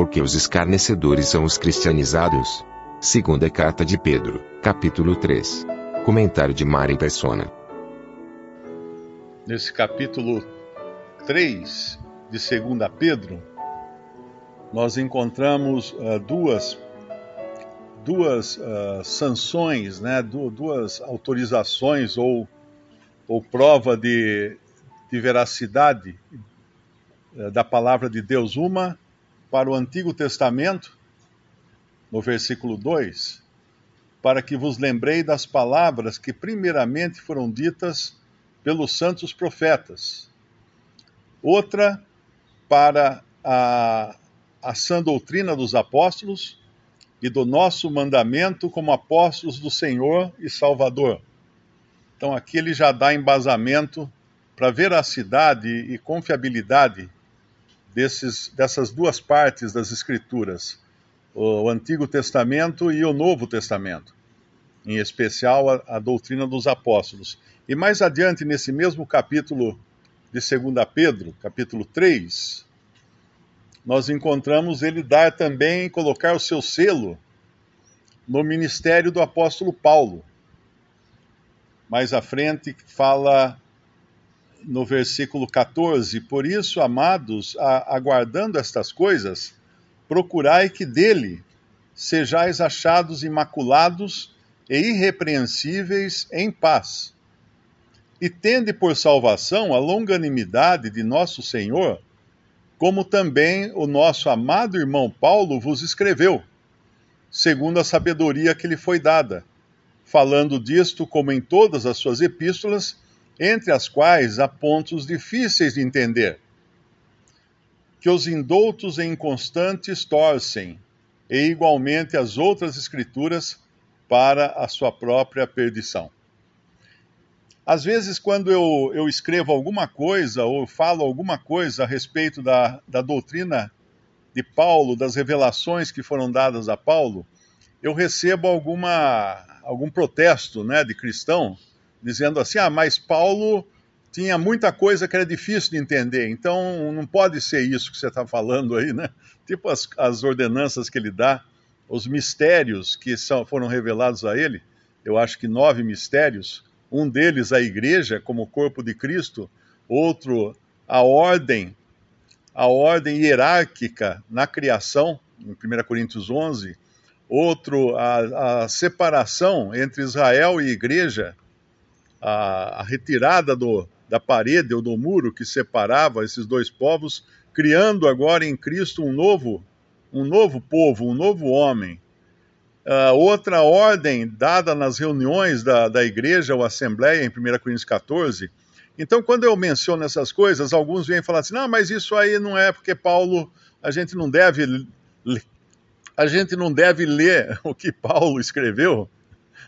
porque os escarnecedores são os cristianizados. Segunda carta de Pedro, capítulo 3. Comentário de Mari Persona. Nesse capítulo 3 de 2 Pedro, nós encontramos uh, duas duas uh, sanções, né, duas autorizações ou, ou prova de, de veracidade uh, da palavra de Deus. Uma para o Antigo Testamento, no versículo 2, para que vos lembrei das palavras que primeiramente foram ditas pelos santos profetas. Outra para a, a sã doutrina dos apóstolos e do nosso mandamento como apóstolos do Senhor e Salvador. Então aqui ele já dá embasamento para veracidade e confiabilidade desses, dessas duas partes das Escrituras, o Antigo Testamento e o Novo Testamento, em especial a, a doutrina dos apóstolos. E mais adiante, nesse mesmo capítulo de 2 Pedro, capítulo 3, nós encontramos ele dar também, colocar o seu selo no ministério do apóstolo Paulo. Mais à frente fala no versículo 14: Por isso, amados, aguardando estas coisas, procurai que dele sejais achados imaculados e irrepreensíveis em paz. E tende por salvação a longanimidade de nosso Senhor como também o nosso amado irmão Paulo vos escreveu, segundo a sabedoria que lhe foi dada, falando disto como em todas as suas epístolas, entre as quais há pontos difíceis de entender, que os indoutos e inconstantes torcem, e igualmente as outras escrituras para a sua própria perdição. Às vezes, quando eu, eu escrevo alguma coisa ou falo alguma coisa a respeito da, da doutrina de Paulo, das revelações que foram dadas a Paulo, eu recebo alguma, algum protesto né, de cristão, dizendo assim: ah, mas Paulo tinha muita coisa que era difícil de entender, então não pode ser isso que você está falando aí, né? Tipo as, as ordenanças que ele dá, os mistérios que são, foram revelados a ele, eu acho que nove mistérios um deles a igreja como corpo de Cristo, outro a ordem, a ordem hierárquica na criação, em 1 Coríntios 11, outro a, a separação entre Israel e igreja, a, a retirada do, da parede ou do muro que separava esses dois povos, criando agora em Cristo um novo, um novo povo, um novo homem, Uh, outra ordem dada nas reuniões da, da igreja ou assembleia, em 1 Coríntios 14. Então, quando eu menciono essas coisas, alguns vêm falar assim: não, mas isso aí não é porque Paulo, a gente não deve, a gente não deve ler o que Paulo escreveu,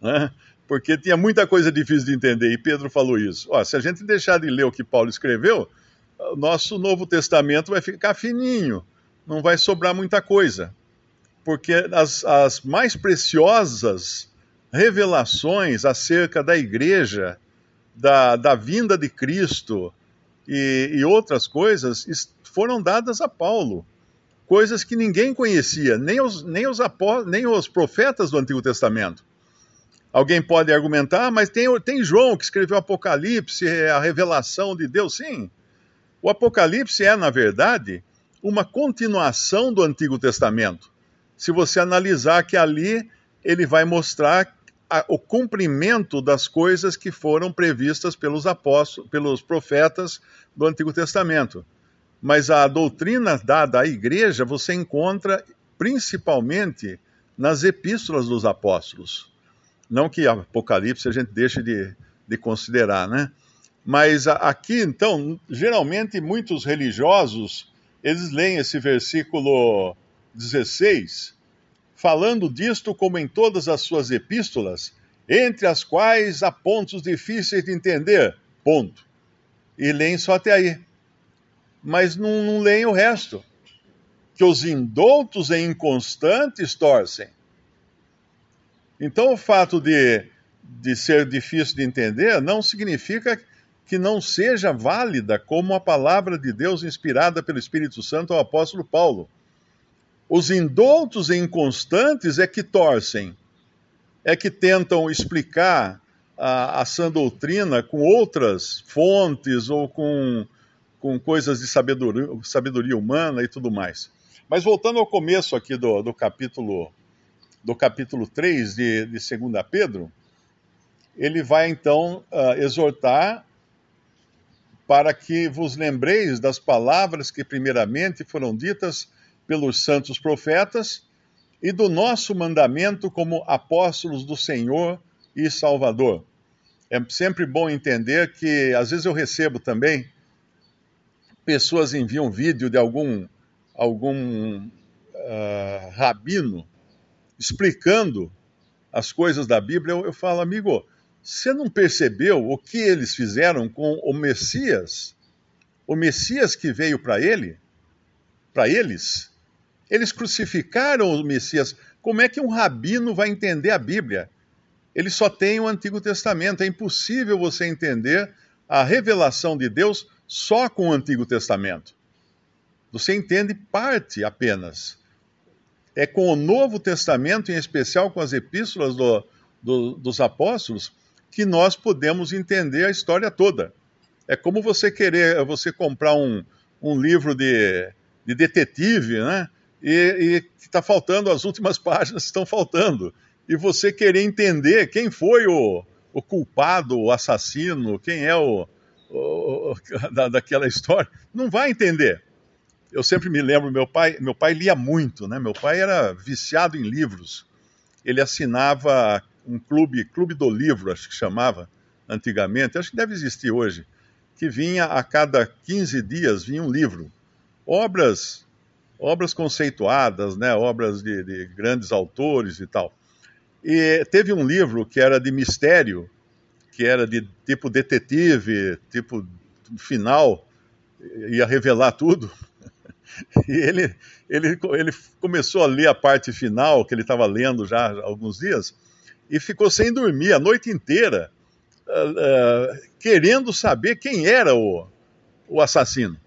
né? Porque tinha muita coisa difícil de entender, e Pedro falou isso. Ó, se a gente deixar de ler o que Paulo escreveu, o nosso Novo Testamento vai ficar fininho, não vai sobrar muita coisa porque as, as mais preciosas revelações acerca da igreja, da, da vinda de Cristo e, e outras coisas foram dadas a Paulo. Coisas que ninguém conhecia, nem os, nem, os apó, nem os profetas do Antigo Testamento. Alguém pode argumentar, mas tem, tem João que escreveu Apocalipse, é a revelação de Deus. Sim, o Apocalipse é, na verdade, uma continuação do Antigo Testamento se você analisar que ali ele vai mostrar a, o cumprimento das coisas que foram previstas pelos apóstolos, pelos profetas do Antigo Testamento. Mas a doutrina dada à igreja você encontra principalmente nas epístolas dos apóstolos. Não que Apocalipse a gente deixe de, de considerar, né? Mas aqui, então, geralmente muitos religiosos, eles leem esse versículo 16, falando disto como em todas as suas epístolas, entre as quais há pontos difíceis de entender. Ponto. E leem só até aí. Mas não, não leem o resto. Que os indoutos e inconstantes torcem. Então, o fato de, de ser difícil de entender não significa que não seja válida como a palavra de Deus inspirada pelo Espírito Santo ao apóstolo Paulo Os indoutos e inconstantes é que torcem, é que tentam explicar a, a sã doutrina com outras fontes ou com, com coisas de sabedoria, sabedoria humana e tudo mais. Mas voltando ao começo aqui do, do capítulo do capítulo 3 de, de 2 Pedro, ele vai então uh, exortar para que vos lembreis das palavras que primeiramente foram ditas pelos santos profetas e do nosso mandamento como apóstolos do Senhor e Salvador. É sempre bom entender que às vezes eu recebo também pessoas enviam vídeo de algum algum uh, rabino explicando as coisas da Bíblia, eu, eu falo, amigo, você não percebeu o que eles fizeram com o Messias? O Messias que veio para ele, para eles, eles crucificaram o Messias. Como é que um rabino vai entender a Bíblia? Ele só tem o Antigo Testamento. É impossível você entender a revelação de Deus só com o Antigo Testamento. Você entende parte apenas é com o Novo Testamento, em especial com as epístolas do, do, dos apóstolos, que nós podemos entender a história toda. É como você querer, você comprar um, um livro de, de detetive, né? E está faltando, as últimas páginas estão faltando. E você querer entender quem foi o, o culpado, o assassino, quem é o, o da, daquela história, não vai entender eu sempre me lembro, meu pai, meu pai lia muito, né? Meu pai era viciado em livros. Ele assinava um clube, clube do livro, acho que chamava antigamente, acho que deve existir hoje, que vinha a cada 15 dias vinha um livro. Obras obras conceituadas, né? Obras de, de grandes autores e tal. E teve um livro que era de mistério, que era de tipo detetive, tipo final, ia revelar tudo. E ele, ele, ele começou a ler a parte final, que ele estava lendo já há alguns dias, e ficou sem dormir a noite inteira, uh, uh, querendo saber quem era o, o assassino.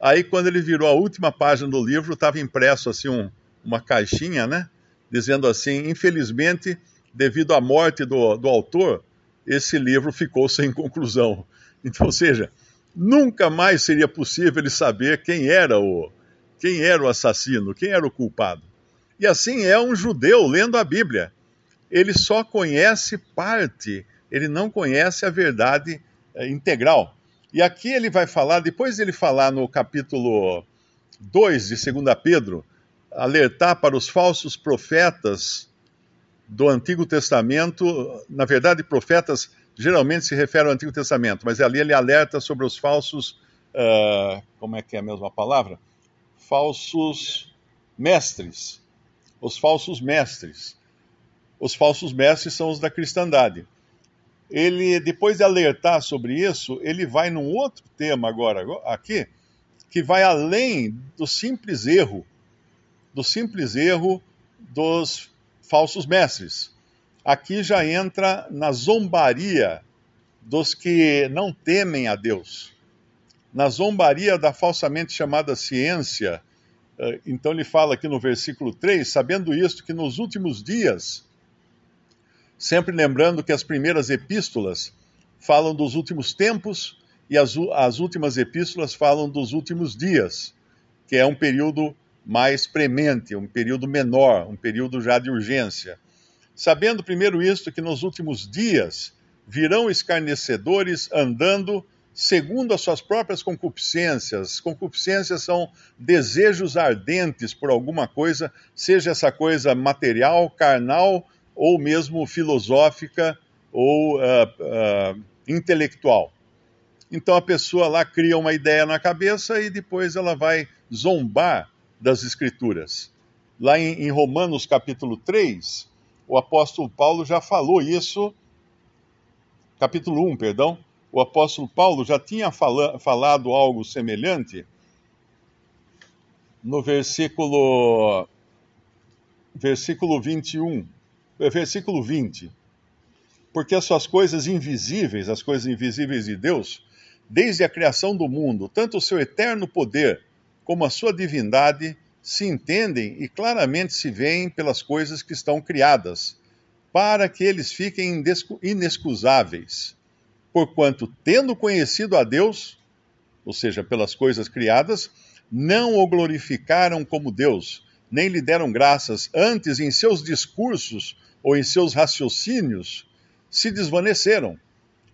Aí, quando ele virou a última página do livro, estava impresso assim um, uma caixinha, né? Dizendo assim: infelizmente, devido à morte do, do autor, esse livro ficou sem conclusão. Então, ou seja, nunca mais seria possível ele saber quem era o quem era o assassino, quem era o culpado. E assim é um judeu lendo a Bíblia. Ele só conhece parte, ele não conhece a verdade é, integral. E aqui ele vai falar, depois de ele falar no capítulo 2 de 2 Pedro, alertar para os falsos profetas do Antigo Testamento, na verdade, profetas geralmente se refere ao Antigo Testamento, mas ali ele alerta sobre os falsos. Uh, como é que é a mesma palavra? Falsos mestres. Os falsos mestres. Os falsos mestres são os da cristandade. Ele, depois de alertar sobre isso, ele vai num outro tema agora, aqui, que vai além do simples erro, do simples erro dos falsos mestres aqui já entra na zombaria dos que não temem a Deus, na zombaria da falsamente chamada ciência. Eh, então ele fala aqui no versículo 3: sabendo isto, que nos últimos dias, sempre lembrando que as primeiras epístolas falam dos últimos tempos e as, as últimas epístolas falam dos últimos dias, que é um período mais premente, um período menor, um período já de urgência. Sabendo primeiro isto, que nos últimos dias virão escarnecedores andando segundo as suas próprias concupiscências. Concupiscências são desejos ardentes por alguma coisa, seja essa coisa material, carnal ou mesmo filosófica ou uh, uh, intelectual. Então a pessoa lá cria uma ideia na cabeça e depois ela vai zombar das Escrituras. Lá em, em Romanos capítulo 3, o apóstolo Paulo já falou isso, capítulo 1, perdão. O apóstolo Paulo já tinha fala, falado algo semelhante no versículo versículo 21, eh, versículo 20. Porque as suas coisas invisíveis, as coisas invisíveis de Deus, desde a criação do mundo, tanto o seu eterno poder como a sua divindade, se entendem e claramente se veem pelas coisas que estão criadas, para que eles fiquem inexcusáveis. Porquanto, tendo conhecido a Deus, ou seja, pelas coisas criadas, não o glorificaram como Deus, nem lhe deram graças, antes em seus discursos ou em seus raciocínios se desvaneceram,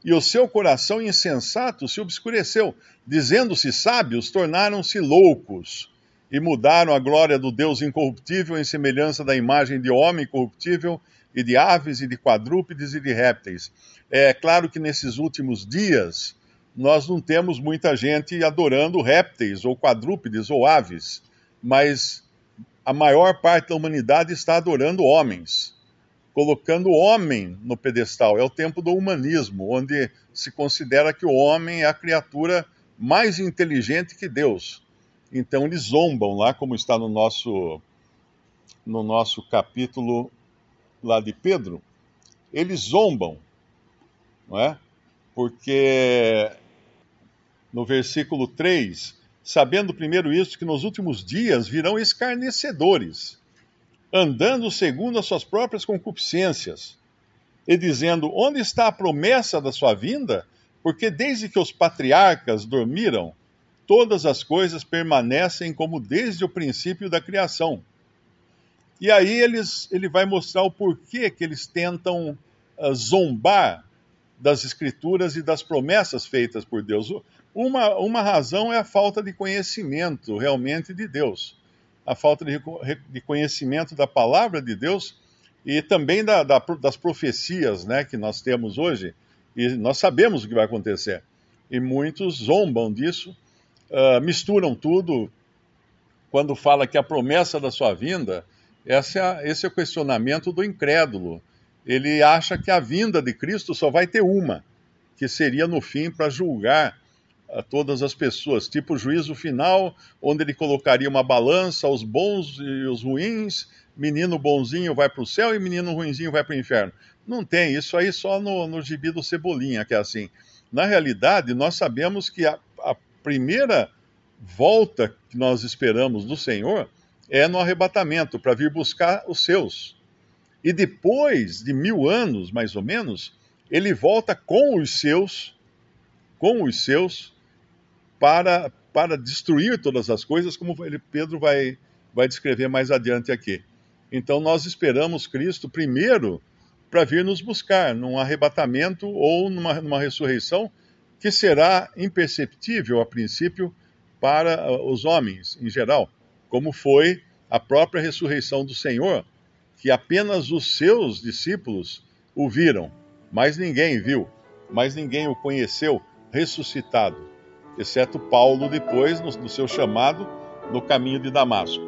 e o seu coração insensato se obscureceu, dizendo-se sábios, tornaram-se loucos e mudaram a glória do Deus incorruptível em semelhança da imagem de homem corruptível e de aves e de quadrúpedes e de répteis. É claro que nesses últimos dias nós não temos muita gente adorando répteis ou quadrúpedes ou aves, mas a maior parte da humanidade está adorando homens, colocando o homem no pedestal. É o tempo do humanismo, onde se considera que o homem é a criatura mais inteligente que Deus. Então eles zombam lá, como está no nosso no nosso capítulo lá de Pedro, eles zombam, não é? Porque no versículo 3, sabendo primeiro isso que nos últimos dias virão escarnecedores, andando segundo as suas próprias concupiscências, e dizendo: Onde está a promessa da sua vinda? Porque desde que os patriarcas dormiram, todas as coisas permanecem como desde o princípio da criação. E aí eles, ele vai mostrar o porquê que eles tentam uh, zombar das escrituras e das promessas feitas por Deus. Uma, uma razão é a falta de conhecimento realmente de Deus, a falta de, de conhecimento da palavra de Deus e também da, da, das profecias né, que nós temos hoje, e nós sabemos o que vai acontecer. E muitos zombam disso uh, misturam tudo quando fala que a promessa da sua vinda, esse é, esse é o questionamento do incrédulo. Ele acha que a vinda de Cristo só vai ter uma, que seria no fim para julgar a todas as pessoas, tipo juízo final, onde ele colocaria uma balança, os bons e os ruins, menino bonzinho vai para o céu e menino ruinzinho vai para o inferno. Não tem, isso aí só no, no gibi do Cebolinha, que é assim. Na realidade, nós sabemos que a primeira volta que nós esperamos do Senhor é no arrebatamento, para vir buscar os seus. E depois de mil anos, mais ou menos, ele volta com os seus, com os seus, para, para destruir todas as coisas, como ele, Pedro vai, vai descrever mais adiante aqui. Então nós esperamos Cristo primeiro para vir nos buscar, num arrebatamento ou numa, numa ressurreição, que será imperceptível a princípio para ah, os homens em geral, como foi a própria ressurreição do Senhor, que apenas os seus discípulos o viram, mas ninguém viu, mas ninguém o conheceu ressuscitado, exceto Paulo depois no, seu chamado no caminho de Damasco.